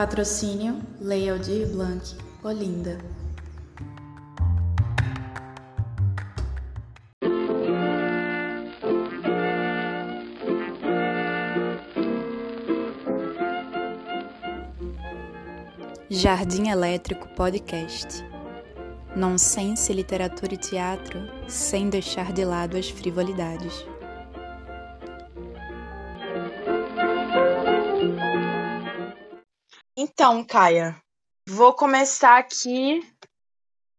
Patrocínio Lei Aldir Blanc, Olinda. Jardim Elétrico Podcast. Nonsense, literatura e teatro, sem deixar de lado as frivolidades. Então, Caia, vou começar aqui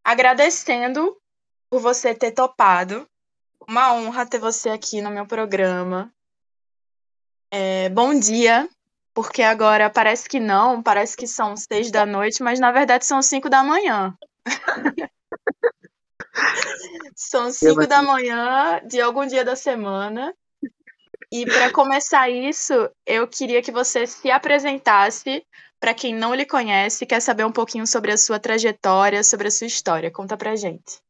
agradecendo por você ter topado. Uma honra ter você aqui no meu programa. É, bom dia, porque agora parece que não, parece que são seis da noite, mas na verdade são cinco da manhã. são cinco da manhã de algum dia da semana. E para começar isso, eu queria que você se apresentasse para quem não lhe conhece, quer saber um pouquinho sobre a sua trajetória, sobre a sua história. Conta pra gente.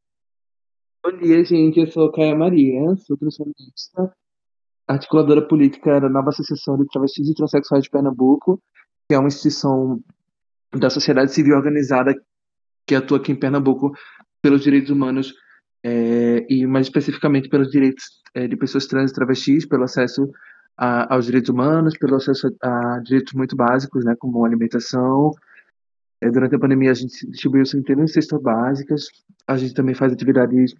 Bom dia, gente. Eu sou Caia Maria, sou transformista, articuladora política da Nova Associação de Travestis e Transsexuais de Pernambuco, que é uma instituição da sociedade civil organizada que atua aqui em Pernambuco pelos direitos humanos é, e mais especificamente pelos direitos é, de pessoas trans e travestis, pelo acesso a, aos direitos humanos, pelo acesso a, a, direitos muito básicos, né, como alimentação. É, durante a pandemia, a gente distribuiu centenas de cestas básicas. A gente também faz atividades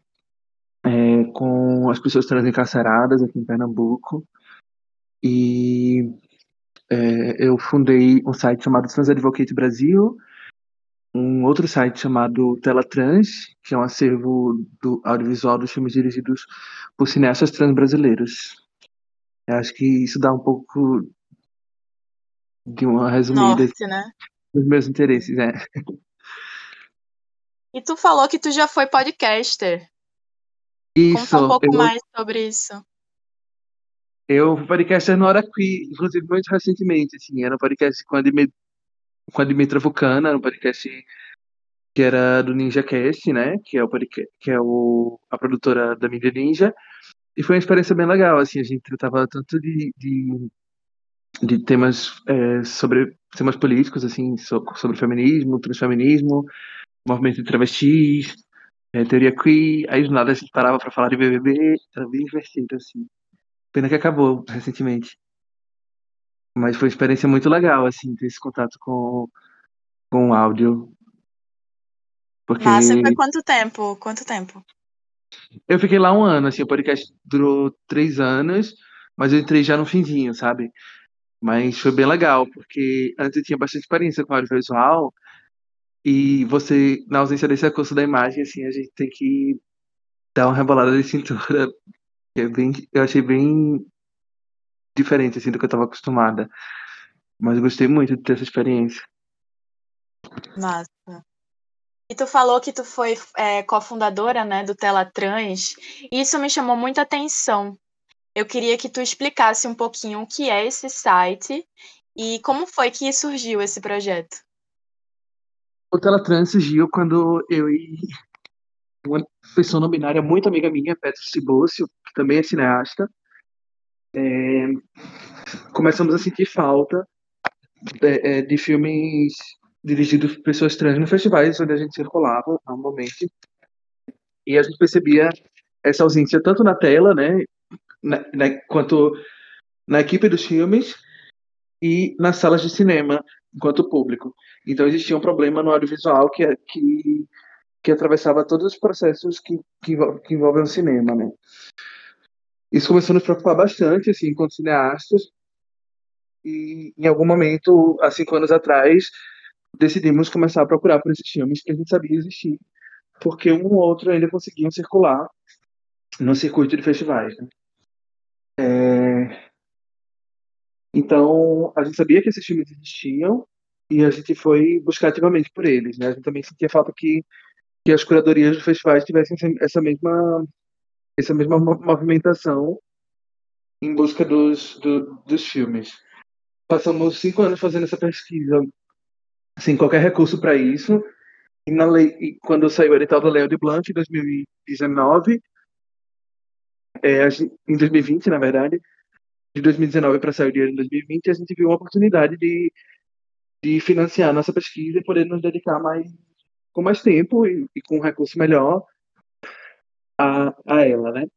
é, com as pessoas trans encarceradas aqui em Pernambuco. E é, eu fundei um site chamado Trans Advocate Brasil, um outro site chamado Tela Trans, que é um acervo do audiovisual dos filmes dirigidos por cineastas trans brasileiros. Eu acho que isso dá um pouco de uma resumida Norte, né? dos meus interesses, é. E tu falou que tu já foi podcaster. Isso. Conta um pouco eu, mais sobre isso. Eu fui podcaster no Hora Qui, inclusive muito recentemente, assim, era um podcast com a, Dime, com a Dimitra Vulcana, era um podcast que era do Ninja Cast, né, que é, o podcast, que é o, a produtora da mídia Ninja, e foi uma experiência bem legal, assim, a gente tratava tanto de, de, de temas é, sobre temas políticos, assim, so, sobre feminismo, transfeminismo, movimento de travestis, é, teoria queer, aí do nada a gente parava para falar de BBB, era bem divertido, assim. Pena que acabou recentemente. Mas foi uma experiência muito legal, assim, ter esse contato com, com o áudio. Porque... Massa, foi quanto tempo? Quanto tempo? Eu fiquei lá um ano, assim, o podcast durou três anos, mas eu entrei já no finzinho, sabe? Mas foi bem legal, porque antes eu tinha bastante experiência com audiovisual, e você, na ausência desse recurso da imagem, assim, a gente tem que dar uma rebolada de cintura, é bem, eu achei bem diferente, assim, do que eu estava acostumada. Mas eu gostei muito de ter essa experiência. Massa. E tu falou que tu foi é, cofundadora né, do Trans, e isso me chamou muita atenção. Eu queria que tu explicasse um pouquinho o que é esse site e como foi que surgiu esse projeto. O Trans surgiu quando eu e uma pessoa não binária muito amiga minha, Petro Cibócio, que também é cineasta, é, começamos a sentir falta de, é, de filmes dirigido por pessoas trans no festivais onde a gente circulava normalmente. E a gente percebia essa ausência tanto na tela, né, na, na, quanto na equipe dos filmes e nas salas de cinema enquanto público. Então existia um problema no audiovisual que que que atravessava todos os processos que que, que envolvem o cinema, né. Isso começou a nos preocupar bastante, assim, enquanto cineastas. E em algum momento, há cinco anos atrás, decidimos começar a procurar por esses filmes que a gente sabia existir, porque um ou outro ainda conseguiam circular no circuito de festivais. Né? É... Então, a gente sabia que esses filmes existiam e a gente foi buscar ativamente por eles. Né? A gente também sentia falta que, que as curadorias dos festivais tivessem essa mesma, essa mesma movimentação em busca dos, do, dos filmes. Passamos cinco anos fazendo essa pesquisa sem qualquer recurso para isso. E, na lei, e quando saiu o edital da Lei de Blanc em 2019, é, em 2020, na verdade, de 2019 para sair o dinheiro em 2020, a gente viu uma oportunidade de, de financiar nossa pesquisa e poder nos dedicar mais com mais tempo e, e com um recurso melhor a, a ela, né?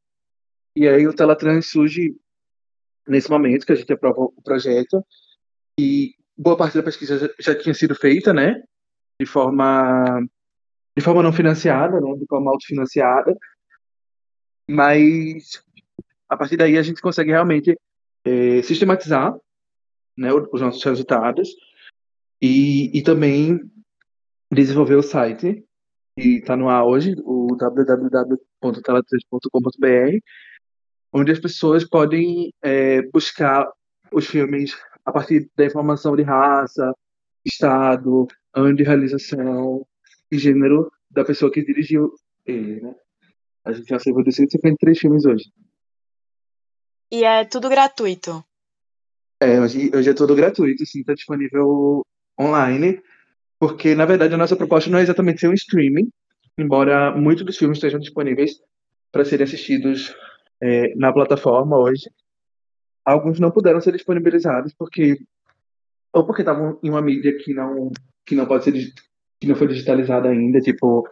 E aí o Teletrans surge nesse momento que a gente aprova o projeto e boa parte da pesquisa já, já tinha sido feita, né? De forma de forma não financiada, né? De forma autofinanciada, mas a partir daí a gente consegue realmente é, sistematizar né, os nossos resultados e, e também desenvolver o site que está no ar hoje, o www.tela3.com.br, onde as pessoas podem é, buscar os filmes a partir da informação de raça, estado, ano de realização e gênero da pessoa que dirigiu ele, né? A gente já acervou de 153 filmes hoje. E é tudo gratuito? É, hoje, hoje é tudo gratuito, sim, está disponível online, porque na verdade a nossa proposta não é exatamente ser um streaming, embora muitos dos filmes estejam disponíveis para serem assistidos é, na plataforma hoje. Alguns não puderam ser disponibilizados porque ou porque estavam em uma mídia que não que não pode ser que não foi digitalizada ainda, tipo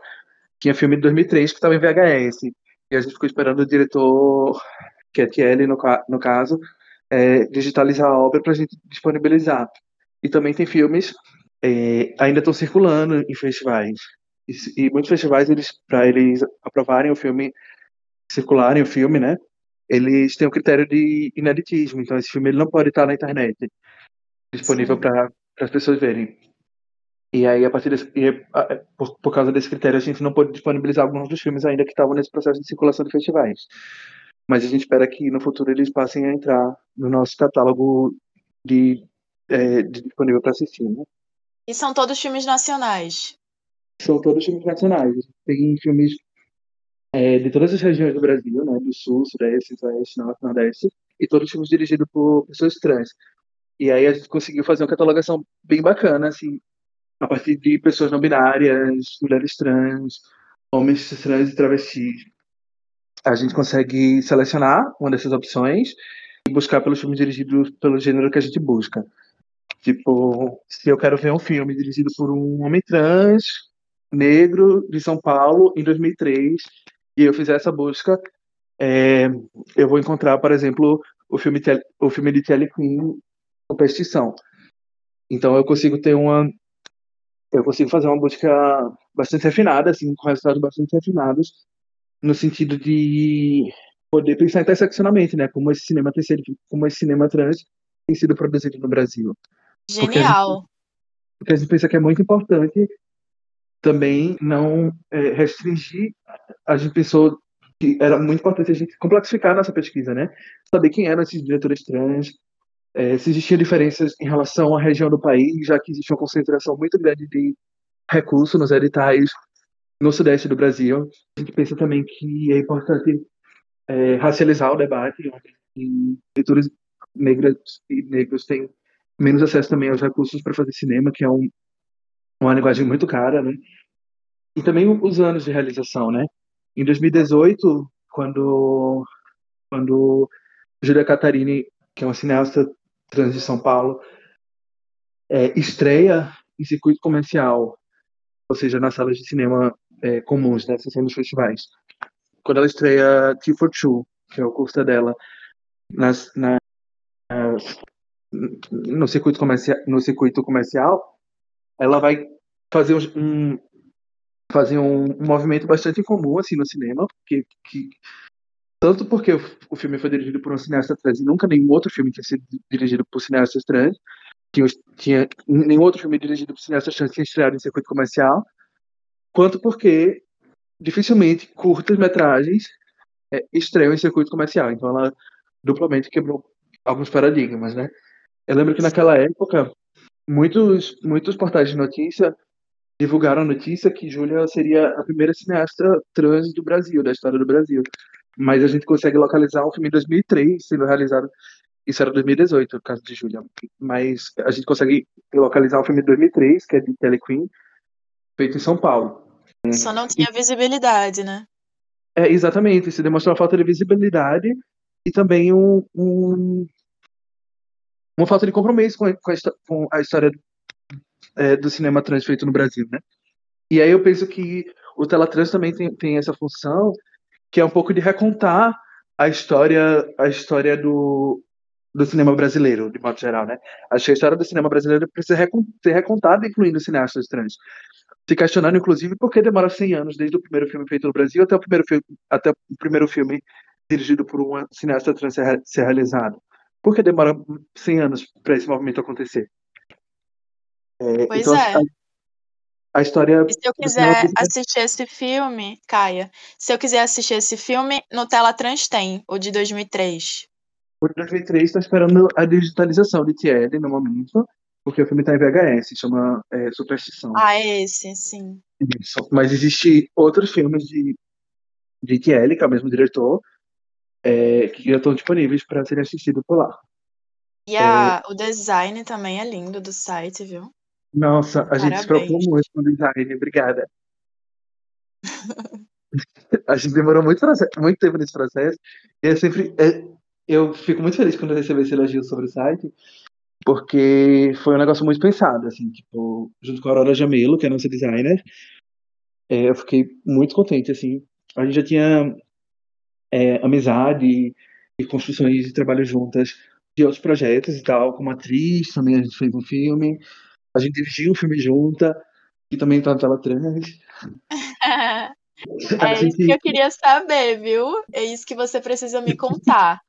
tinha filme de 2003 que estava em VHS e a gente ficou esperando o diretor que é Thiele no, no caso é, digitalizar a obra para a gente disponibilizar. E também tem filmes é, ainda estão circulando em festivais. E, e muitos festivais, eles para eles aprovarem o filme, circularem o filme, né? Eles têm o um critério de ineditismo. Então, esse filme ele não pode estar na internet disponível para as pessoas verem. E aí, a partir desse, e, por, por causa desse critério, a gente não pode disponibilizar alguns dos filmes ainda que estavam nesse processo de circulação de festivais. Mas a gente espera que no futuro eles passem a entrar no nosso catálogo de, é, de disponível para assistir. Né? E são todos filmes nacionais? São todos filmes nacionais. Tem filmes é, de todas as regiões do Brasil, né? Do Sul, Sudeste, Centro-Oeste, Norte, Nordeste. E todos filmes dirigidos por pessoas trans. E aí a gente conseguiu fazer uma catalogação bem bacana, assim, a partir de pessoas não binárias, mulheres trans, homens trans e travestis. A gente consegue selecionar uma dessas opções e buscar pelos filmes dirigidos pelo gênero que a gente busca. Tipo, se eu quero ver um filme dirigido por um homem trans, negro, de São Paulo, em 2003, e eu fizer essa busca, é, eu vou encontrar, por exemplo, o filme, o filme de Telly Queen, Competição. Então eu consigo ter uma. Eu consigo fazer uma busca bastante refinada, assim, com resultados bastante refinados, no sentido de poder pensar em interseccionamento, né? Como esse cinema terceiro, como esse cinema trans tem sido produzido no Brasil. Genial. Porque a, gente, porque a gente pensa que é muito importante também não é, restringir. A gente pensou que era muito importante a gente complexificar a nossa pesquisa, né? Saber quem eram esses diretores trans, é, se existiam diferenças em relação à região do país, já que existe uma concentração muito grande de recursos nos editais no sudeste do Brasil. A gente pensa também que é importante é, racializar o debate, e leituras negras e negros têm menos acesso também aos recursos para fazer cinema, que é um, uma linguagem muito cara, né? E também os anos de realização, né? Em 2018, quando quando Julia Catarini, que é uma cineasta trans de São Paulo, é, estreia em circuito comercial, ou seja, nas salas de cinema é, comuns, né, sendo os festivais. Quando ela estreia T for Two, que é o curso dela, nas no circuito comercial, no circuito comercial, ela vai fazer um, fazer um, um movimento bastante incomum assim no cinema, que, que tanto porque o, o, filme foi dirigido por um cineasta trans e nunca nenhum outro filme tinha sido dirigido por cineastas trans, tinha, tinha nenhum outro filme dirigido por cineastas trans tinha estreado em circuito comercial, quanto porque dificilmente curtas metragens é, estreiam em circuito comercial, então ela duplamente quebrou alguns paradigmas, né? Eu lembro que naquela época, muitos, muitos portais de notícia divulgaram a notícia que Júlia seria a primeira cineasta trans do Brasil, da história do Brasil. Mas a gente consegue localizar o filme em 2003, sendo realizado. Isso era 2018, no caso de Júlia. Mas a gente consegue localizar o filme de 2003, que é de Kelly Queen, feito em São Paulo. Só não tinha visibilidade, né? É, exatamente. Isso demonstrou a falta de visibilidade e também um, um uma falta de compromisso com a, com a história é, do cinema trans feito no Brasil, né? E aí eu penso que o Teletrans também tem, tem essa função, que é um pouco de recontar a história, a história do, do cinema brasileiro, de modo geral, né? Acho que a história do cinema brasileiro precisa ser recontada, incluindo cineastas trans. Se questionando, inclusive, por que demora 100 anos desde o primeiro filme feito no Brasil até o primeiro até o primeiro filme dirigido por uma cineasta trans ser realizado. Por que demora 100 anos para esse movimento acontecer? É, pois então, é. A, a, história. E se eu quiser assistir esse filme, Caia, se eu quiser assistir esse filme, no Tela Trans tem, o de 2003. O de 2003 está esperando a digitalização de TL no momento, porque o filme está em VHS, chama é, Superstição. Ah, é esse, sim. Isso. Mas existe outros filmes de, de TL, que é o mesmo diretor, é, que já estão disponíveis para serem assistidos por lá. E a, é... o design também é lindo do site, viu? Nossa, a Parabéns. gente se preocupou muito com o design, obrigada. a gente demorou muito, muito tempo nesse processo. E eu sempre. É, eu fico muito feliz quando eu recebi esse elogio sobre o site, porque foi um negócio muito pensado, assim, tipo, junto com a Aurora Jamelo, que é a nossa designer. É, eu fiquei muito contente, assim. A gente já tinha é, amizade e construções de trabalho juntas de outros projetos e tal, como atriz, também a gente fez um filme, a gente dirigiu um filme junta, que também tá na tela trans. é gente... isso que eu queria saber, viu? É isso que você precisa me contar.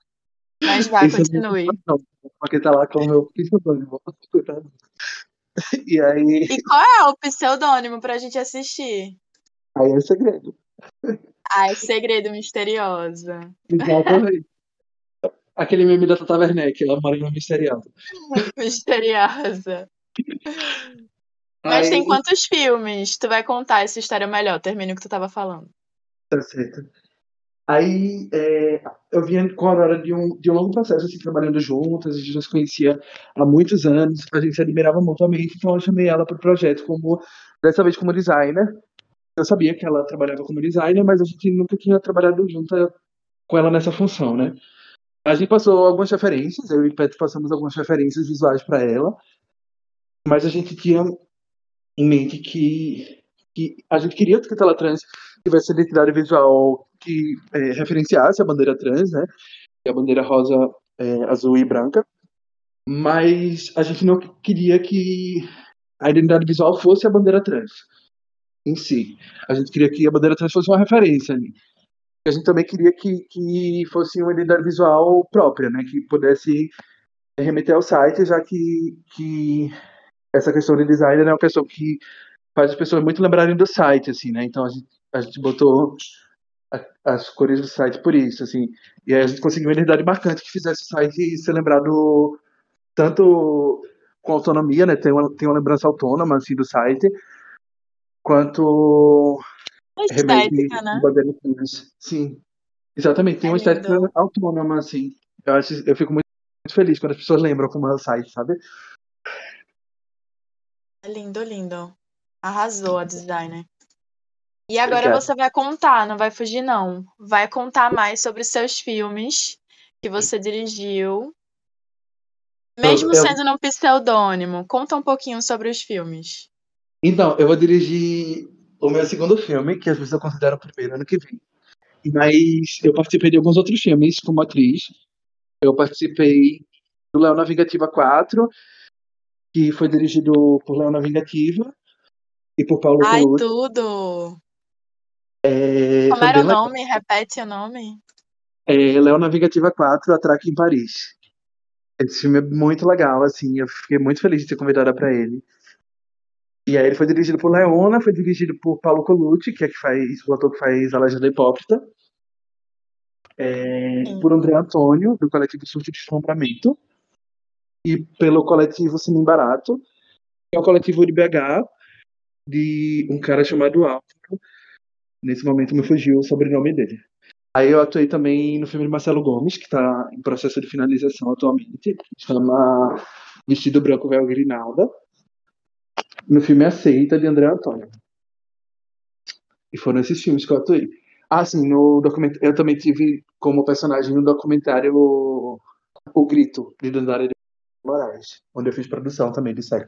Mas vai, isso continue. Não, porque tá lá com o meu pseudônimo. E aí. E qual é o pseudônimo pra gente assistir? Aí é segredo. Ai, segredo misterioso. Exatamente. Aquele meme da Tata Werneck, ela mora em uma misteriosa. misteriosa. Mas Aí... tem quantos filmes? Tu vai contar essa história melhor, termina o que tu tava falando. Tá certo. Aí é, eu vinha com a Aurora de um, de um longo processo, assim, trabalhando juntas, a gente já se conhecia há muitos anos, a gente se admirava mutuamente, então eu chamei ela para o projeto como, dessa vez como designer, eu sabia que ela trabalhava como designer, mas a gente nunca tinha trabalhado junto com ela nessa função, né? A gente passou algumas referências, eu e o Petro passamos algumas referências visuais para ela, mas a gente tinha em mente que, que a gente queria que a tela trans tivesse identidade visual que é, referenciasse a bandeira trans, né? E a bandeira rosa, é, azul e branca, mas a gente não queria que a identidade visual fosse a bandeira trans em si. A gente queria que a bandeira trans fosse uma referência ali. A gente também queria que, que fosse uma identidade visual própria, né? Que pudesse remeter ao site, já que, que essa questão de design é uma questão que faz as pessoas muito lembrarem do site, assim, né? Então a gente, a gente botou as cores do site por isso, assim. E aí a gente conseguiu uma identidade marcante que fizesse o site ser lembrado tanto com autonomia, né? Tem uma, tem uma lembrança autônoma, assim, do site, quanto estética, né? Sim, exatamente. Tem é uma estética autônoma, assim. Eu, acho, eu fico muito, muito feliz quando as pessoas lembram como é o site, sabe? É lindo, lindo. Arrasou a designer. E agora Obrigado. você vai contar, não vai fugir, não. Vai contar mais sobre os seus filmes que você dirigiu. Mesmo eu, sendo num pseudônimo, conta um pouquinho sobre os filmes. Então, eu vou dirigir o meu segundo filme, que às vezes eu considero o primeiro ano que vem. Mas eu participei de alguns outros filmes como atriz. Eu participei do Leona Vingativa 4, que foi dirigido por Leona Vingativa e por Paulo Ai, Colucci. tudo! É, como era o nome? Legal. Repete o nome. É Leona Vingativa 4, Atraque em Paris. Esse filme é muito legal, assim, eu fiquei muito feliz de ser convidada para ele. E aí ele foi dirigido por Leona, foi dirigido por Paulo Colucci, que é que faz, o ator que faz A Legenda Hipócrita. É, por André Antônio, do coletivo Surto de Deslumbramento. E pelo coletivo Cine Barato, que é o coletivo de BH, de um cara chamado Álvaro. Nesse momento me fugiu o sobrenome dele. Aí eu atuei também no filme de Marcelo Gomes, que está em processo de finalização atualmente, chama Vestido Branco Véu Grinalda no filme Aceita, de André Antônio. E foram esses filmes que eu atuei. Ah, sim, no documentário, eu também tive como personagem no documentário O, o Grito, de Dandara de Moraes, onde eu fiz produção também de SEC.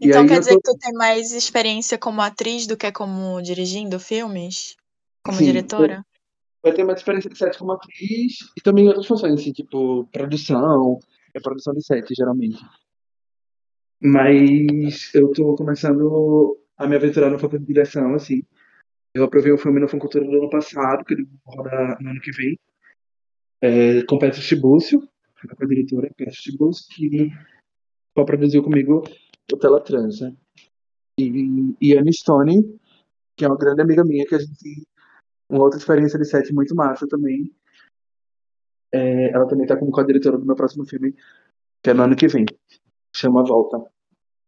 Então quer dizer tô... que tu tem mais experiência como atriz do que como dirigindo filmes? Como Sim, diretora? Vai ter mais experiência de set como atriz e também outras funções, assim, tipo produção, é produção de set, geralmente. Mas eu tô começando a me aventurar no faculdade de direção, assim. Eu aprovei o filme no Funcultura do ano passado, que ele roda no ano que vem, é, com Petra Tibúcio, com a diretora Petra Tibúcio, que produziu comigo o Teletrans, né? E, e Anne Stone, que é uma grande amiga minha, que a gente uma outra experiência de set muito massa também. É, ela também tá como co-diretora do meu próximo filme, que é no ano que vem. Chama Volta.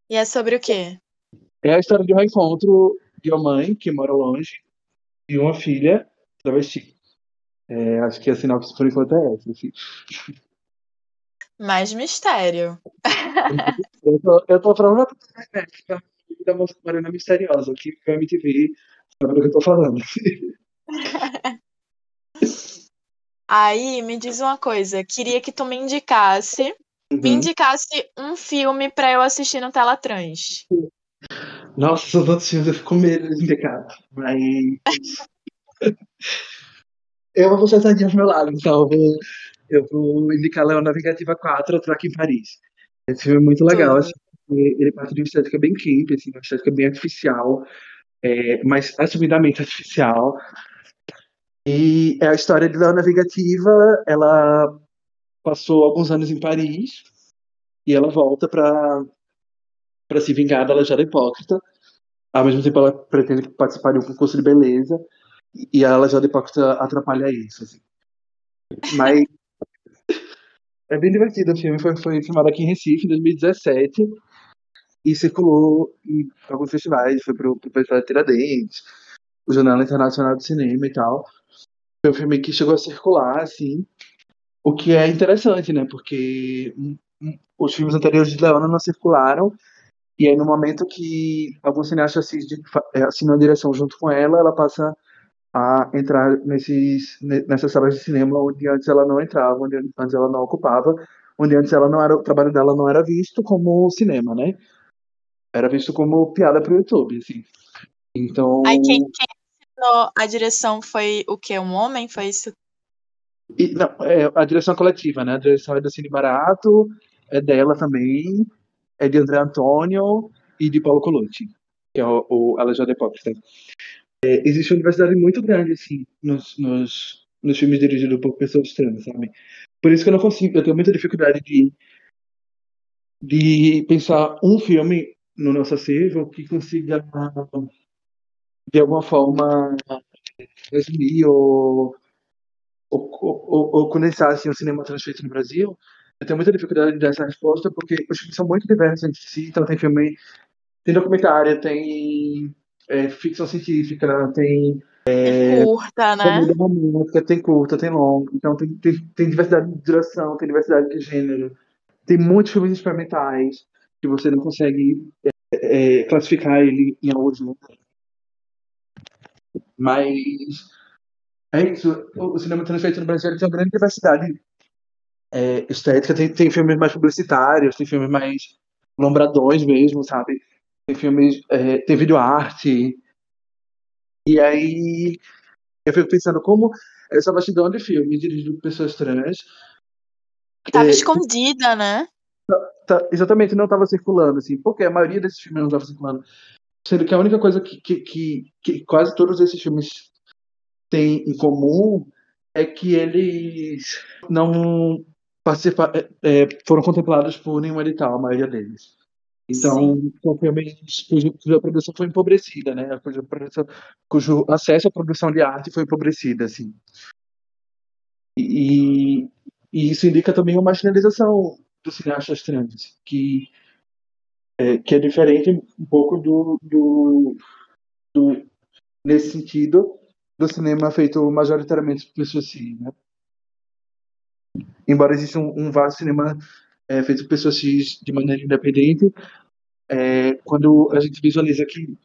E é sobre o quê? É a história de um encontro de uma mãe que mora longe e uma filha travesti. É, acho que a sinopse por enquanto é essa. Assim. Mais mistério. eu, tô, eu tô falando da Morena Misteriosa, que foi a MTV, sabe do que eu tô falando. Aí, me diz uma coisa, queria que tu me indicasse, uhum. me indicasse um filme para eu assistir no Tela Trans. Nossa, são tantos filmes, eu fico com medo de indicar, mas... eu vou sentadinha ao meu lado, então eu vou, eu vou indicar Leão Navigativa 4, Atraque em Paris. Esse filme é muito legal, assim, ele parte de uma estética bem camp, assim, uma estética bem artificial, é, mas assumidamente artificial. E é a história de Leão Navigativa, ela passou alguns anos em Paris e ela volta para para se vingar da Alejada Hipócrita. Ao mesmo tempo, ela pretende participar de um concurso de beleza e a Alejada Hipócrita atrapalha isso. Assim. Mas é bem divertido o filme. Foi, foi filmado aqui em Recife em 2017 e circulou em alguns festivais. Foi pro, pro Festival de Tiradentes, o Jornal Internacional de Cinema e tal. Foi um filme que chegou a circular, assim, o que é interessante, né? Porque os filmes anteriores de Leona não circularam, e aí no momento que algum cineasta é, assina a direção junto com ela, ela passa a entrar nesses, nessas salas de cinema onde antes ela não entrava, onde antes ela não ocupava, onde antes ela não era, o trabalho dela não era visto como cinema, né? Era visto como piada para o YouTube, assim. Então. Aí quem, quem a direção foi o quê? Um homem? Foi isso? E, não, é a direção coletiva, né? A direção é do Cine Barato, é dela também, é de André Antônio e de Paulo Colucci, que é o, o Já Hipócrita. É, existe uma diversidade muito grande, assim, nos, nos, nos filmes dirigidos por pessoas trans, sabe? Por isso que eu não consigo, eu tenho muita dificuldade de, de pensar um filme no nosso acervo que consiga de alguma forma resumir ou, ou, ou, ou condensar assim, o cinema transfeito no Brasil, eu tenho muita dificuldade de dar essa resposta porque os filmes são muito diversos entre si, então tem filme, tem documentário, tem é, ficção científica, tem é, curta, né? tem curta, tem longa, então tem, tem, tem diversidade de duração, tem diversidade de gênero, tem muitos filmes experimentais que você não consegue é, é classificar ele em algum. Mas é isso. O cinema transfeito no Brasil tem uma grande diversidade é, estética. Tem, tem filmes mais publicitários, tem filmes mais lombradões mesmo, sabe? Tem filmes, é, tem vídeo arte. E aí eu fico pensando como essa bastidão de filme dirigido por pessoas trans. Tava é, escondida, né? Tá, tá, exatamente, não estava circulando, assim, porque a maioria desses filmes não estava circulando. Sendo que a única coisa que, que, que, que quase todos esses filmes têm em comum é que eles não participaram, é, é, foram contemplados por nenhum edital, a maioria deles. Então, são filmes cuja produção foi empobrecida, né? Cuja produção, cujo acesso à produção de arte foi empobrecido, assim. E, e isso indica também uma marginalização dos cineastas trans, que é, que é diferente um pouco do, do, do, nesse sentido do cinema feito majoritariamente por pessoas cis, né? Embora exista um, um vasto cinema é, feito por pessoas cis de maneira independente, é, quando a gente visualiza que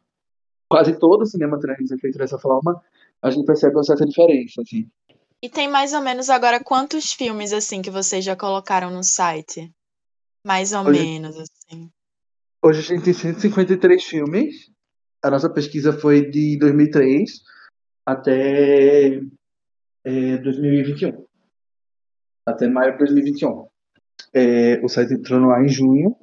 quase todo o cinema trans é feito dessa forma, a gente percebe uma certa diferença, assim. E tem mais ou menos agora quantos filmes assim que vocês já colocaram no site? Mais ou menos assim. Hoje a gente tem 153 filmes. A nossa pesquisa foi de 2003 até é, 2021. Até maio de 2021. É, o site entrou no ar em junho.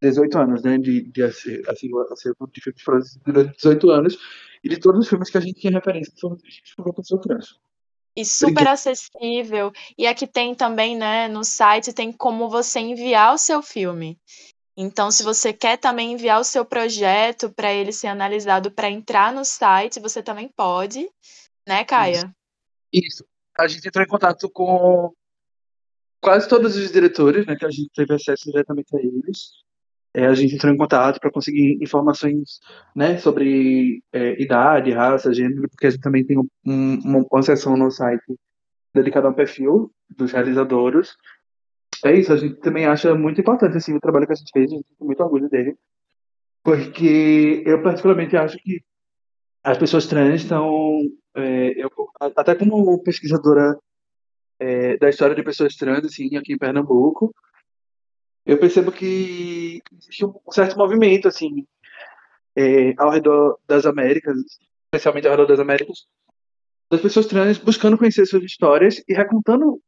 18 anos, né? De, de acervo, acervo de filmes produzidos durante 18 anos. E de todos os filmes que a gente tinha referência foram uma pessoa trans. E super acessível. E aqui tem também, né, no site tem como você enviar o seu filme. Então, se você quer também enviar o seu projeto para ele ser analisado para entrar no site, você também pode, né, Caia? Isso. Isso. A gente entrou em contato com quase todos os diretores, né, que a gente teve acesso diretamente a eles. É, a gente entrou em contato para conseguir informações né, sobre é, idade, raça, gênero, porque a gente também tem um, uma, uma seção no site dedicada ao perfil dos realizadores. É isso, a gente também acha muito importante assim, o trabalho que a gente fez, a gente tem muito orgulho dele, porque eu particularmente acho que as pessoas trans estão, é, eu, até como pesquisadora é, da história de pessoas trans, assim, aqui em Pernambuco, eu percebo que existe um certo movimento, assim, é, ao redor das Américas, especialmente ao redor das Américas, das pessoas trans buscando conhecer suas histórias e recontando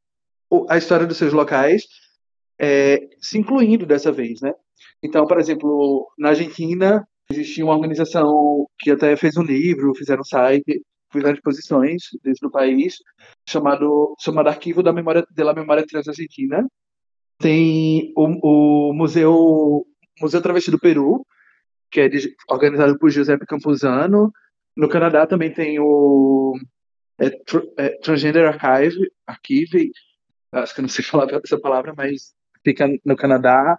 a história dos seus locais, é, se incluindo dessa vez, né? Então, por exemplo, na Argentina existia uma organização que até fez um livro, fizeram um site, fizeram exposições dentro do país, chamado chamado Arquivo da Memória da Memória Trans Argentina, tem o, o Museu, Museu Travesti do Peru, que é de, organizado por Giuseppe Campuzano. No Canadá também tem o é, tr, é, Transgender Archive, Archive, acho que eu não sei falar essa palavra, mas fica no Canadá.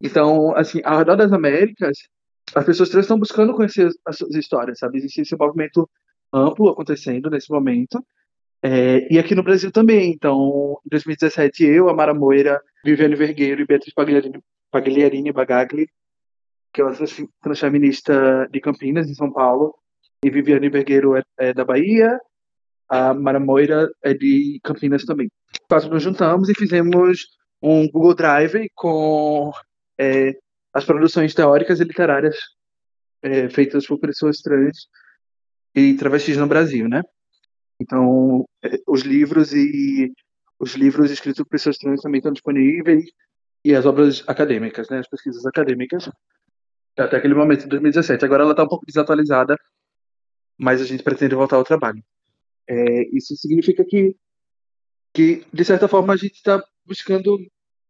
Então, assim, ao redor das Américas, as pessoas trans estão buscando conhecer as suas histórias, sabe? Existe esse movimento amplo acontecendo nesse momento. É, e aqui no Brasil também. Então, em 2017, eu, a Mara Moira, Viviane Vergueiro e Beatriz Pagliarini, Pagliarini Bagagli, que é uma transfeminista de Campinas, em São Paulo, e Viviane Vergueiro é, é, da Bahia, a Mara Moira é de Campinas também. Nós nos juntamos e fizemos um Google Drive com é, as produções teóricas e literárias é, feitas por pessoas trans e travestis no Brasil, né? Então, é, os livros e os livros escritos por pessoas trans também estão disponíveis e as obras acadêmicas, né, as pesquisas acadêmicas, até aquele momento, em 2017. Agora ela está um pouco desatualizada, mas a gente pretende voltar ao trabalho. É, isso significa que, que, de certa forma, a gente está buscando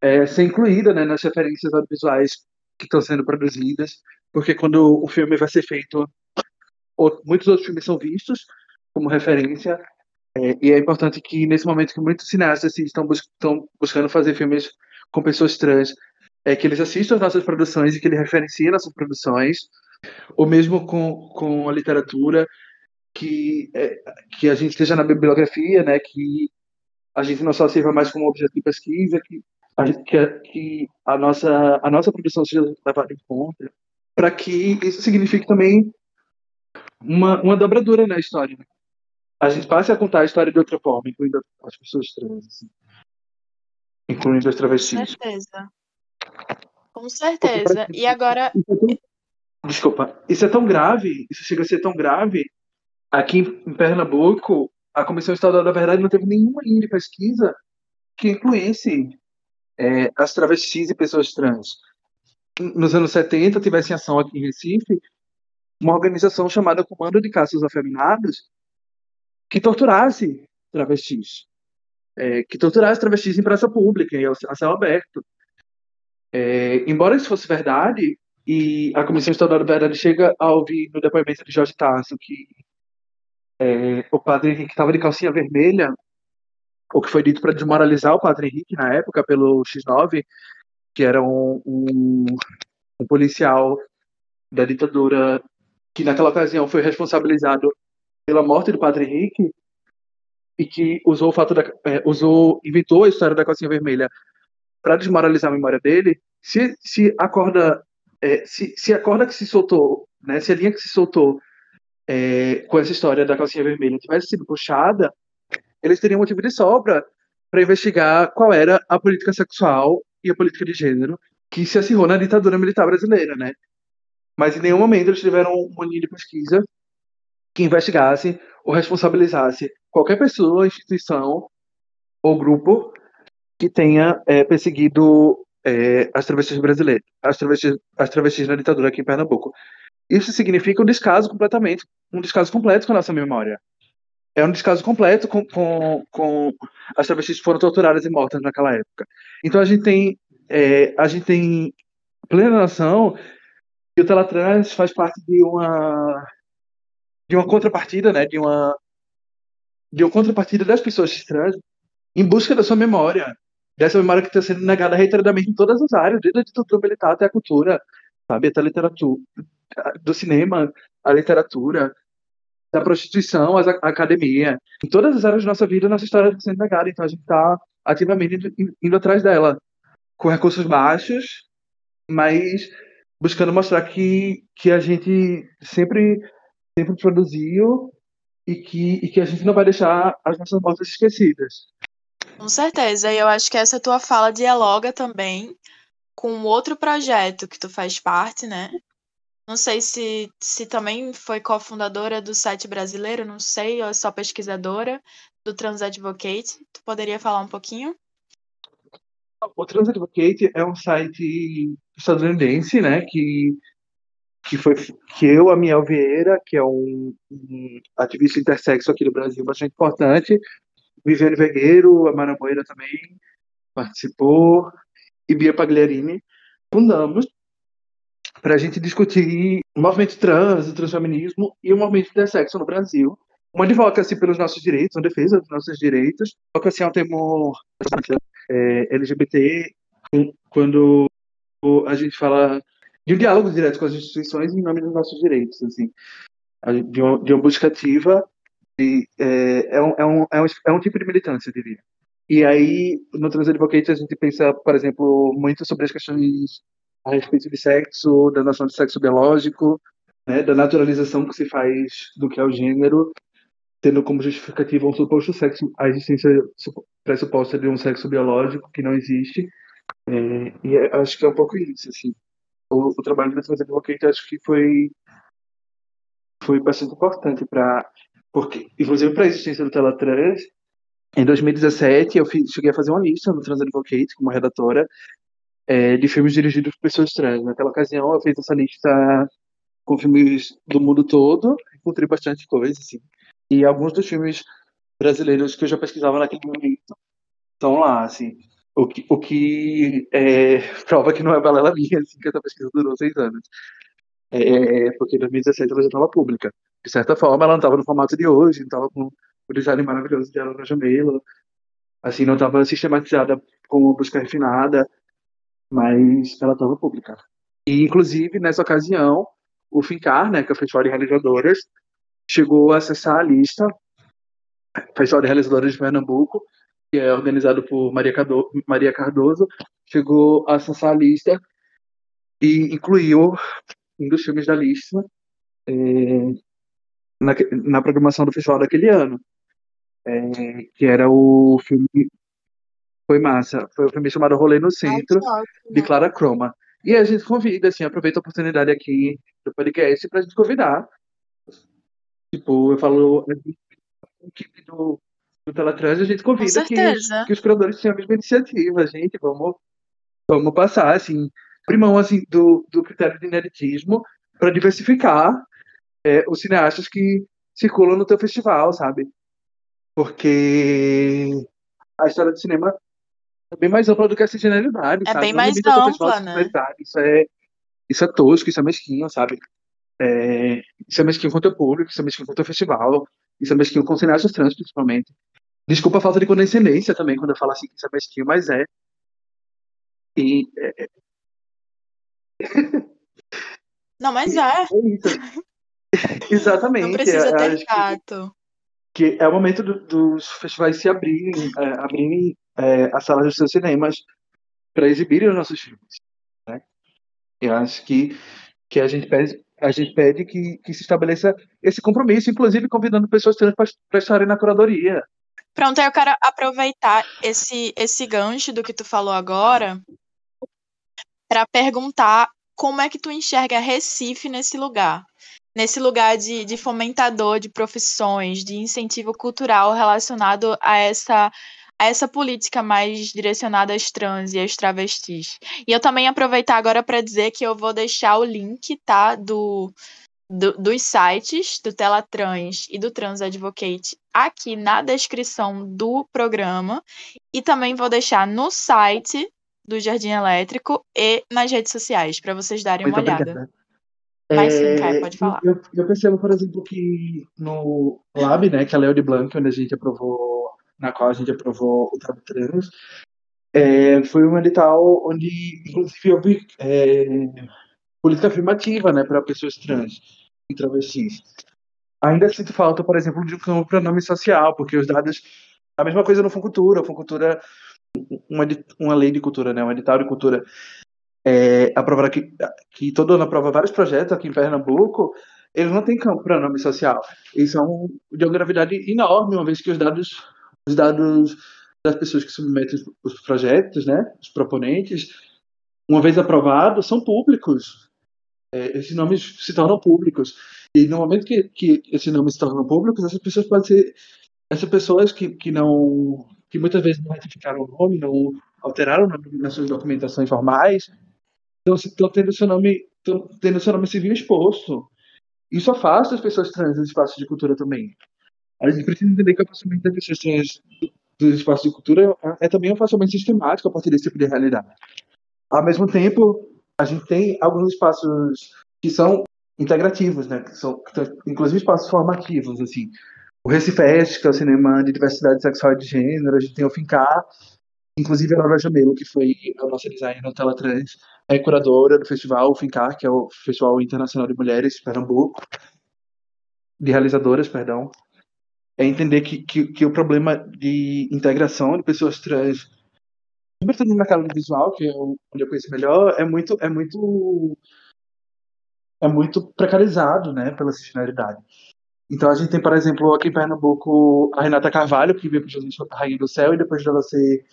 é, ser incluída né, nas referências audiovisuais que estão sendo produzidas, porque quando o filme vai ser feito, muitos outros filmes são vistos, como referência. É, e é importante que, nesse momento que muitos cineastas assim, estão, bus estão buscando fazer filmes com pessoas trans, é que eles assistam as nossas produções e que eles referenciem nossas produções, ou mesmo com, com a literatura, que, é, que a gente esteja na bibliografia, né, que a gente não só sirva mais como objeto de pesquisa, que a, que, que a, nossa, a nossa produção seja levada em conta, para que isso signifique também uma, uma dobradura na história. Né? a gente passe a contar a história de outra forma, incluindo as pessoas trans, assim. incluindo as travestis. Com certeza. Com certeza. E agora. Desculpa, isso é tão grave, isso chega a ser tão grave. Aqui em Pernambuco, a Comissão Estadual da Verdade não teve nenhuma linha de pesquisa que incluísse é, as travestis e pessoas trans. Nos anos 70, tivesse ação aqui em Recife uma organização chamada Comando de Caças Afeminados, que torturasse travestis, é, que torturasse travestis em praça pública, em, a céu aberto. É, embora isso fosse verdade, e a Comissão Estadual da Verdade chega a ouvir no depoimento de Jorge Tasso que é, o padre Henrique estava de calcinha vermelha, o que foi dito para desmoralizar o padre Henrique na época pelo X9, que era um, um, um policial da ditadura que naquela ocasião foi responsabilizado pela morte do Padre Henrique e que usou o fato da, é, usou inventou a história da calcinha vermelha para desmoralizar a memória dele. Se se acorda é, se, se a corda que se soltou né se a linha que se soltou é, com essa história da calcinha vermelha tivesse sido puxada eles teriam motivo de sobra para investigar qual era a política sexual e a política de gênero que se acirrou na ditadura militar brasileira, né? Mas em nenhum momento eles tiveram uma linha de pesquisa que investigasse ou responsabilizasse qualquer pessoa, instituição ou grupo que tenha é, perseguido é, as travestis brasileiras, as travestis, as travestis na ditadura aqui em Pernambuco. Isso significa um descaso completamente, um descaso completo com a nossa memória. É um descaso completo com, com, com as travestis que foram torturadas e mortas naquela época. Então a gente tem, é, a gente tem plena noção que o Teletrans faz parte de uma de uma contrapartida, né, de uma de uma contrapartida das pessoas trans em busca da sua memória, dessa memória que está sendo negada reiteradamente em todas as áreas, desde a ditadura militar até a cultura, sabe, até a literatura, do cinema, a literatura, da prostituição, a academia. Em todas as áreas da nossa vida, nossa história está sendo negada, então a gente está ativamente indo, indo atrás dela, com recursos baixos, mas buscando mostrar que, que a gente sempre, sempre produziu e que, e que a gente não vai deixar as nossas mortes esquecidas. Com certeza, e eu acho que essa tua fala dialoga também com outro projeto que tu faz parte, né? Não sei se, se também foi cofundadora do site brasileiro, não sei, ou é só pesquisadora do Trans Advocate. Tu poderia falar um pouquinho? O Trans Advocate é um site estadunidense, né, que que foi que eu, a Miel Vieira, que é um, um ativista intersexo aqui no Brasil bastante importante, Viviane Vegueiro, a Mara Moira também participou, e Bia Pagliarini, fundamos para a gente discutir o movimento trans, o transfeminismo e o movimento intersexo no Brasil. Uma advocacy pelos nossos direitos, uma defesa dos nossos direitos. Advocacy é um termo é, LGBT quando a gente fala de um diálogo direto com as instituições em nome dos nossos direitos, assim, de uma, de uma busca ativa e, é, é, um, é, um, é, um, é um tipo de militância, eu diria. E aí, no Trans Advocate, a gente pensa, por exemplo, muito sobre as questões a respeito de sexo, da noção de sexo biológico, né, da naturalização que se faz do que é o gênero, tendo como justificativa um suposto sexo, a existência pressuposta de um sexo biológico que não existe. É, e é, acho que é um pouco isso, assim. O, o trabalho do Trans Advocate acho que foi foi bastante importante para porque, inclusive, para a existência do Teletrans, em 2017 eu fiz, cheguei a fazer uma lista no Trans Advocate, como redatora, é, de filmes dirigidos por pessoas trans. Naquela ocasião eu fiz essa lista com filmes do mundo todo, encontrei bastante coisa, assim. E alguns dos filmes brasileiros que eu já pesquisava naquele momento estão lá, assim. O que, o que é, prova que não é balela minha, assim, que essa pesquisa durou seis anos. É, porque em 2017 ela já estava pública de certa forma, ela não estava no formato de hoje, não estava com o design maravilhoso de Alana Jamelo, assim, não estava sistematizada com busca refinada, mas ela estava pública. E, inclusive, nessa ocasião, o FINCAR, né, que é o Festival de Realizadoras, chegou a acessar a lista, Festival de Realizadoras de Pernambuco, que é organizado por Maria, Cardo Maria Cardoso, chegou a acessar a lista e incluiu um dos filmes da lista, é, na, na programação do festival daquele ano. É, que era o filme. Foi massa. Foi o filme chamado Rolê no Centro, de Clara Croma. E a gente convida, assim, aproveita a oportunidade aqui do podcast para a gente convidar. Tipo, eu falo, a equipe do, do Teletrans, a gente convida que, que os criadores tenham a mesma iniciativa, gente, vamos, vamos passar, assim, primão, assim, do, do critério de ineditismo para diversificar é, os cineastas que circulam no teu festival, sabe? Porque a história do cinema é bem mais ampla do que essa generalidade, é sabe? bem mais ampla, né? Isso é, isso é tosco, isso é mesquinho, sabe? É, isso é mesquinho com o público, isso é mesquinho com o festival, isso é mesquinho com cineastas trans, principalmente. Desculpa a falta de condescendência também quando eu falo assim que isso é mesquinho, mas é. E. É... Não, mas é. é. Exatamente. Não precisa é, ter tato. Que, que, é o momento do, dos festivais se abrirem, é, abrirem é, as salas dos seus cinemas para exibirem os nossos filmes. Né? Eu acho que, que a gente pede, a gente pede que, que se estabeleça esse compromisso, inclusive convidando pessoas trans para estarem na curadoria. Pronto, eu quero aproveitar esse, esse gancho do que tu falou agora para perguntar como é que tu enxerga Recife nesse lugar. Nesse lugar de, de fomentador de profissões, de incentivo cultural relacionado a essa a essa política mais direcionada às trans e às travestis. E eu também aproveitar agora para dizer que eu vou deixar o link, tá, do, do, dos sites do Telatrans e do Trans Advocate aqui na descrição do programa e também vou deixar no site do Jardim Elétrico e nas redes sociais para vocês darem Muito uma olhada. Mas sim, Caio, pode falar. Eu, eu, percebo, por exemplo, que no Lab, né, que é a Leo de Blanc, onde a gente aprovou na qual a gente aprovou o Trabalho Trans, é, foi um edital onde, inclusive, houve é, política afirmativa né, para pessoas trans e travestis. Ainda sinto falta, por exemplo, de um pronome social, porque os dados. A mesma coisa no Funcultura. Funcultura, uma, uma lei de cultura, né, um edital de cultura, é, aprovar que, que todo ano aprova vários projetos aqui em Pernambuco, eles não têm campo para nome social. Eles são de uma gravidade enorme, uma vez que os dados os dados das pessoas que submetem os projetos, né, os proponentes, uma vez aprovados, são públicos. É, esses nomes se tornam públicos. E no momento que, que esses nomes se tornam públicos, essas pessoas podem ser essas pessoas que, que não que muitas vezes não retificaram o nome, não alteraram o nome nas suas documentações formais, então estão tendo seu nome tendo seu nome civil exposto. Isso afasta as pessoas trans dos espaços de cultura também a gente precisa entender que o afastamento das trans dos espaços de cultura é também um afastamento sistemático a partir desse tipo de realidade. Ao mesmo tempo, a gente tem alguns espaços que são integrativos, né? Que são, inclusive espaços formativos, assim. O Recifest, que é o cinema de diversidade sexual e de gênero, a gente tem o Fincar, inclusive a Laura Jamelo, que foi a nossa designer no Tela Trans, é curadora do festival Fincar, que é o Festival Internacional de Mulheres de Pernambuco, de realizadoras, perdão é entender que, que, que, o problema de integração de pessoas trans, sobretudo no mercado visual, que é onde eu conheço melhor, é muito, é muito, é muito precarizado, né, pela cisgeneridade. Então a gente tem, por exemplo, aqui em Pernambuco, a Renata Carvalho, que veio para Jesus Rainha do Céu, e depois dela ser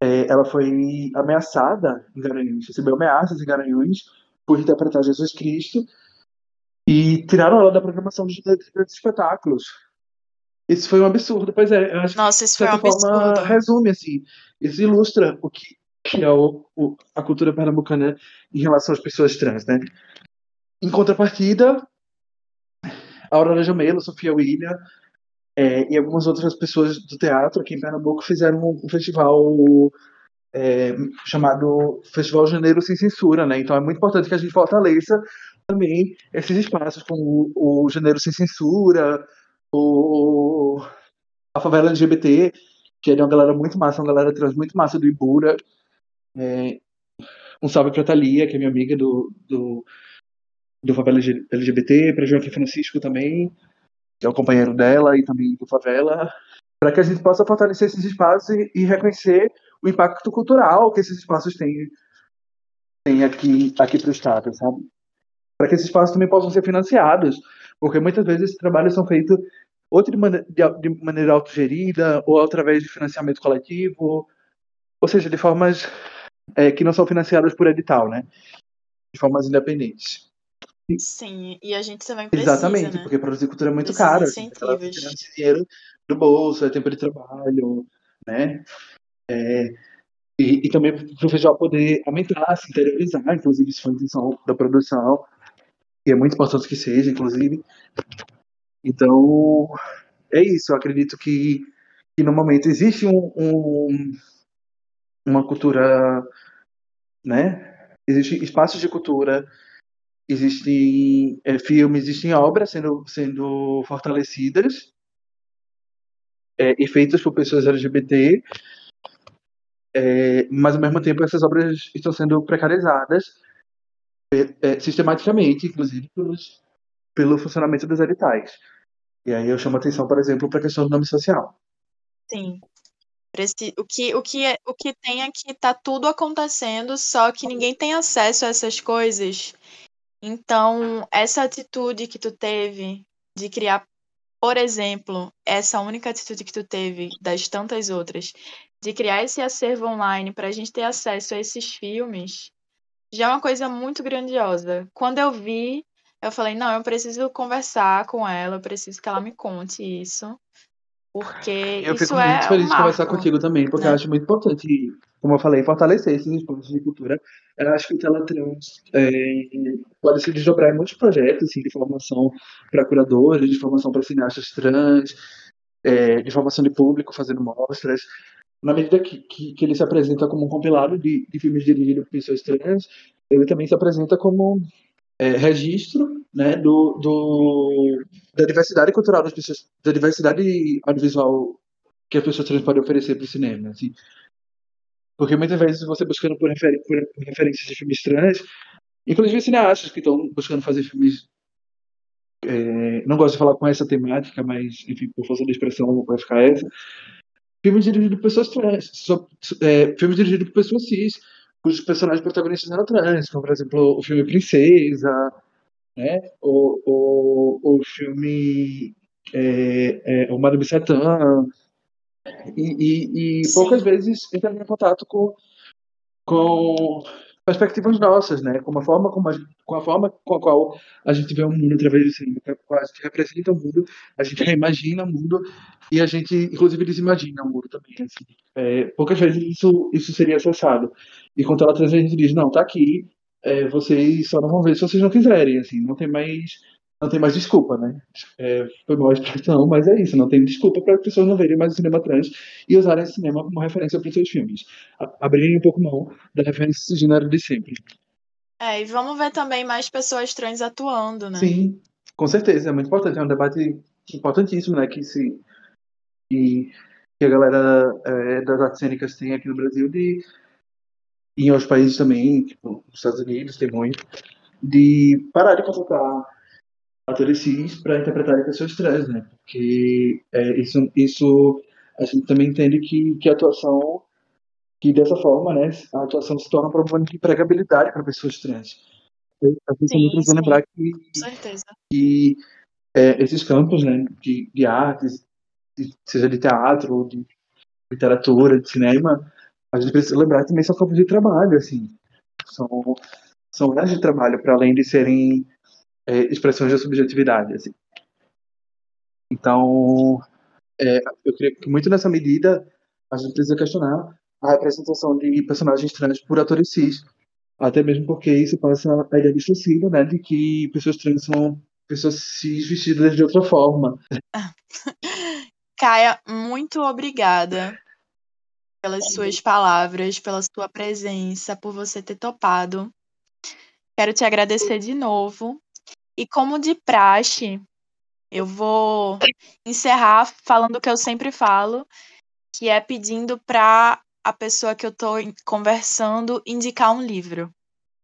é, ela foi ameaçada em Garanhuns, recebeu ameaças em Garanhuns por interpretar Jesus Cristo e tiraram ela da programação de grandes espetáculos. Isso foi um absurdo, pois é. Eu acho Nossa, isso foi um absurdo. resume, assim. Isso ilustra o que, que é o, o, a cultura pernambucana em relação às pessoas trans, né? Em contrapartida, Aurora Jamelo, Sofia William é, e algumas outras pessoas do teatro aqui em Pernambuco fizeram um, um festival é, chamado Festival Janeiro Sem Censura, né? Então é muito importante que a gente fortaleça também esses espaços como o, o Janeiro Sem Censura, o, a favela LGBT, que é uma galera muito massa, uma galera trans muito massa do Ibura. É, um salve pra Thalia, que é minha amiga do, do, do Favela LGBT, pra Joaquim Francisco também, que é o companheiro dela e também do Favela, para que a gente possa fortalecer esses espaços e, e, reconhecer o impacto cultural que esses espaços têm, têm aqui, aqui para o Estado, sabe? Para que esses espaços também possam ser financiados, porque muitas vezes esses trabalhos são feitos ou de, maneira, de maneira autogerida, ou através de financiamento coletivo, ou seja, de formas é, que não são financiadas por edital, né? De formas independentes. Sim, e a gente também precisa, Exatamente, né? porque produzir cultura é muito precisa caro. Assim, ela dinheiro do bolso, é tempo de trabalho, né? É, e, e, também para o festival poder aumentar, se interiorizar, inclusive, isso foi a intenção da produção, e é muito importante que seja, inclusive. Então, é isso. Eu acredito que, que no momento existe um, um uma cultura, né? Existem espaços de cultura, existem é, filmes, existem obras sendo, sendo fortalecidas é, e feitas por pessoas LGBT, é, mas ao mesmo tempo essas obras estão sendo precarizadas é, é sistematicamente, inclusive pelos, pelo funcionamento dos editais. E aí eu chamo atenção, por exemplo, para a questão do nome social. Sim. O que, o, que é, o que tem aqui tá tudo acontecendo, só que ninguém tem acesso a essas coisas. Então, essa atitude que tu teve de criar, por exemplo, essa única atitude que tu teve, das tantas outras, de criar esse acervo online para a gente ter acesso a esses filmes, já é uma coisa muito grandiosa. Quando eu vi, eu falei, não, eu preciso conversar com ela, eu preciso que ela me conte isso. Porque Eu isso fico é muito um feliz de conversar contigo também, porque né? eu acho muito importante, como eu falei, fortalecer esses espaços de cultura. Eu acho que o Teletrans é, pode se desdobrar em muitos projetos assim, de formação para curadores, de formação para cineastas trans, é, de formação de público fazendo mostras. Na medida que, que, que ele se apresenta como um compilado de, de filmes dirigidos por pessoas trans, ele também se apresenta como é, registro né, do, do, da diversidade cultural das pessoas, da diversidade audiovisual que as pessoas trans podem oferecer para o cinema. Assim. Porque muitas vezes você buscando por, refer, por, por referências de filmes trans, inclusive cineastas que estão buscando fazer filmes. É, não gosto de falar com essa temática, mas, enfim, por força da expressão vai ficar essa. Filmes dirigidos por pessoas trans, so, é, filmes dirigidos por pessoas cis, cujos personagens protagonistas eram trans, como, por exemplo, o filme Princesa, né? o, o, o filme é, é, O Madame Satã, e, e, e poucas vezes entra em contato com, com perspectivas nossas, né? Com a forma como a, com a forma com a qual a gente vê o mundo através do cinema, com a gente representa o mundo, a gente reimagina o mundo e a gente, inclusive, desimagina o mundo também. Assim. É, poucas vezes isso isso seria acessado. E quando ela traz a gente diz, não, tá aqui, é, vocês só não vão ver se vocês não quiserem, assim, não tem mais não tem mais desculpa, né? É, foi mal a expressão, mas é isso, não tem desculpa para as pessoas não verem mais o cinema trans e usarem esse cinema como referência para os seus filmes. Abrirem um pouco mão da referência cisgênero de sempre. É, e vamos ver também mais pessoas trans atuando, né? Sim, com certeza, é muito importante, é um debate importantíssimo, né, que se que, que a galera é, das artes cênicas tem aqui no Brasil de e em outros países também, tipo, nos Estados Unidos tem muito, de parar de contratar atores cis para interpretarem pessoas trans, né? Porque é, isso, isso a gente também entende que, que a atuação, que dessa forma, né, a atuação se torna um problema de empregabilidade para pessoas trans. A gente também precisa sim. lembrar que, que é, esses campos, né, de, de artes, de, seja de teatro, de literatura, de cinema, a gente precisa lembrar que também são campos de trabalho, assim, são são áreas de trabalho para além de serem é, expressões da subjetividade, assim. Então, é, eu creio que muito nessa medida a gente precisa questionar a representação de personagens trans por atores cis, até mesmo porque isso passa a ideia distorcida, né, de que pessoas trans são pessoas cis vestidas de outra forma. Caia, muito obrigada pelas suas palavras, pela sua presença, por você ter topado. Quero te agradecer de novo. E como de praxe, eu vou encerrar falando o que eu sempre falo, que é pedindo para a pessoa que eu estou conversando indicar um livro.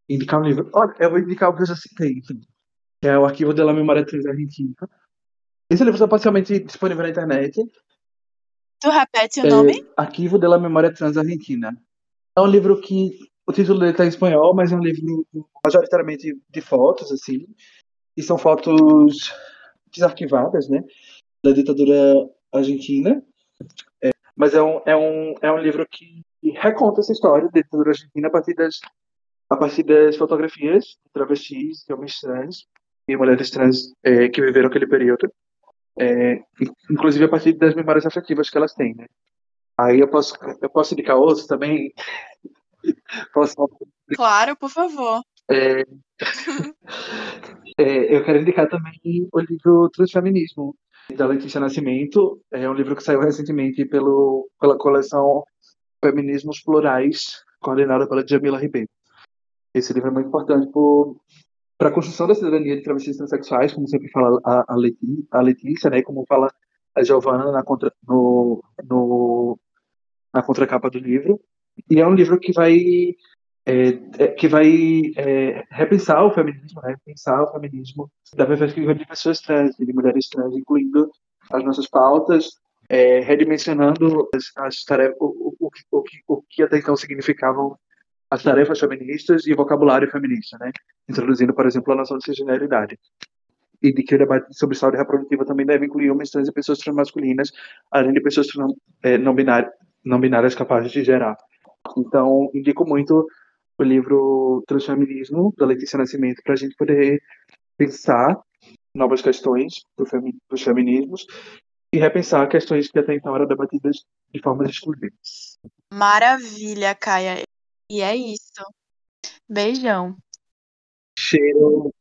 Indicar um livro. Olha, eu vou indicar o que eu já citei, enfim, que é o Arquivo de la Memória Trans Argentina. Esse livro está parcialmente disponível na internet. Tu repete o É, nome? Arquivo de la Memória Trans Argentina. É um livro que o título dele está em espanhol, mas é um livro majoritariamente de fotos, assim, e são fotos desarquivadas, né, da ditadura argentina. É, mas é um, é, um, é um livro que reconta essa história da ditadura argentina a partir das, a partir das fotografias de travestis, de homens trans e mulheres trans é, que viveram aquele período, é, inclusive a partir das memórias afetivas que elas têm, né. Aí eu posso, eu posso indicar outros também? Posso Claro, por favor. é, é, eu quero indicar também o livro Transfeminismo, da Letícia Nascimento. É um livro que saiu recentemente pelo, pela coleção Feminismos Plurais, coordenada pela Jamila Ribeiro. Esse livro é muito importante para a construção da cidadania de travestis transexuais, como sempre fala a, a, Letícia, a Letícia, né, como fala a Giovana na, contra, no, no, na contracapa do livro. E é um livro que vai é, é, que vai é, repensar o feminismo, né? repensar o feminismo da perspectiva de pessoas trans, de mulheres trans, incluindo as nossas pautas, é, redimensionando as, as tarefas, o, o, o, que, o que até então significavam as tarefas feministas e o vocabulário feminista, né? introduzindo, por exemplo, a noção de cisgeneridade. E de que o debate sobre saúde reprodutiva também deve incluir homens trans e pessoas transmasculinas, além de pessoas é, não, binárias, não binárias capazes de gerar. Então, indico muito o livro Transfeminismo, da Letícia Nascimento, para a gente poder pensar novas questões dos feminismos e repensar questões que até então eram debatidas de formas excludentes. Maravilha, Caia. E é isso. Beijão. Cheiro.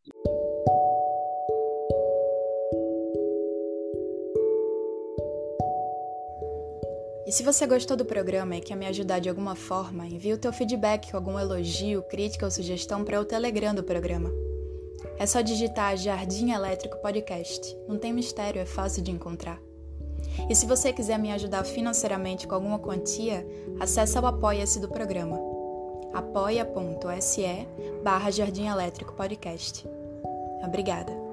E se você gostou do programa e quer me ajudar de alguma forma, envie o teu feedback com algum elogio, crítica ou sugestão para o Telegram do programa. É só digitar Jardim Elétrico Podcast. Não tem mistério, é fácil de encontrar. E se você quiser me ajudar financeiramente com alguma quantia, acesse o Apoia-se do programa. apoia.se barra Jardim Elétrico Podcast. Obrigada.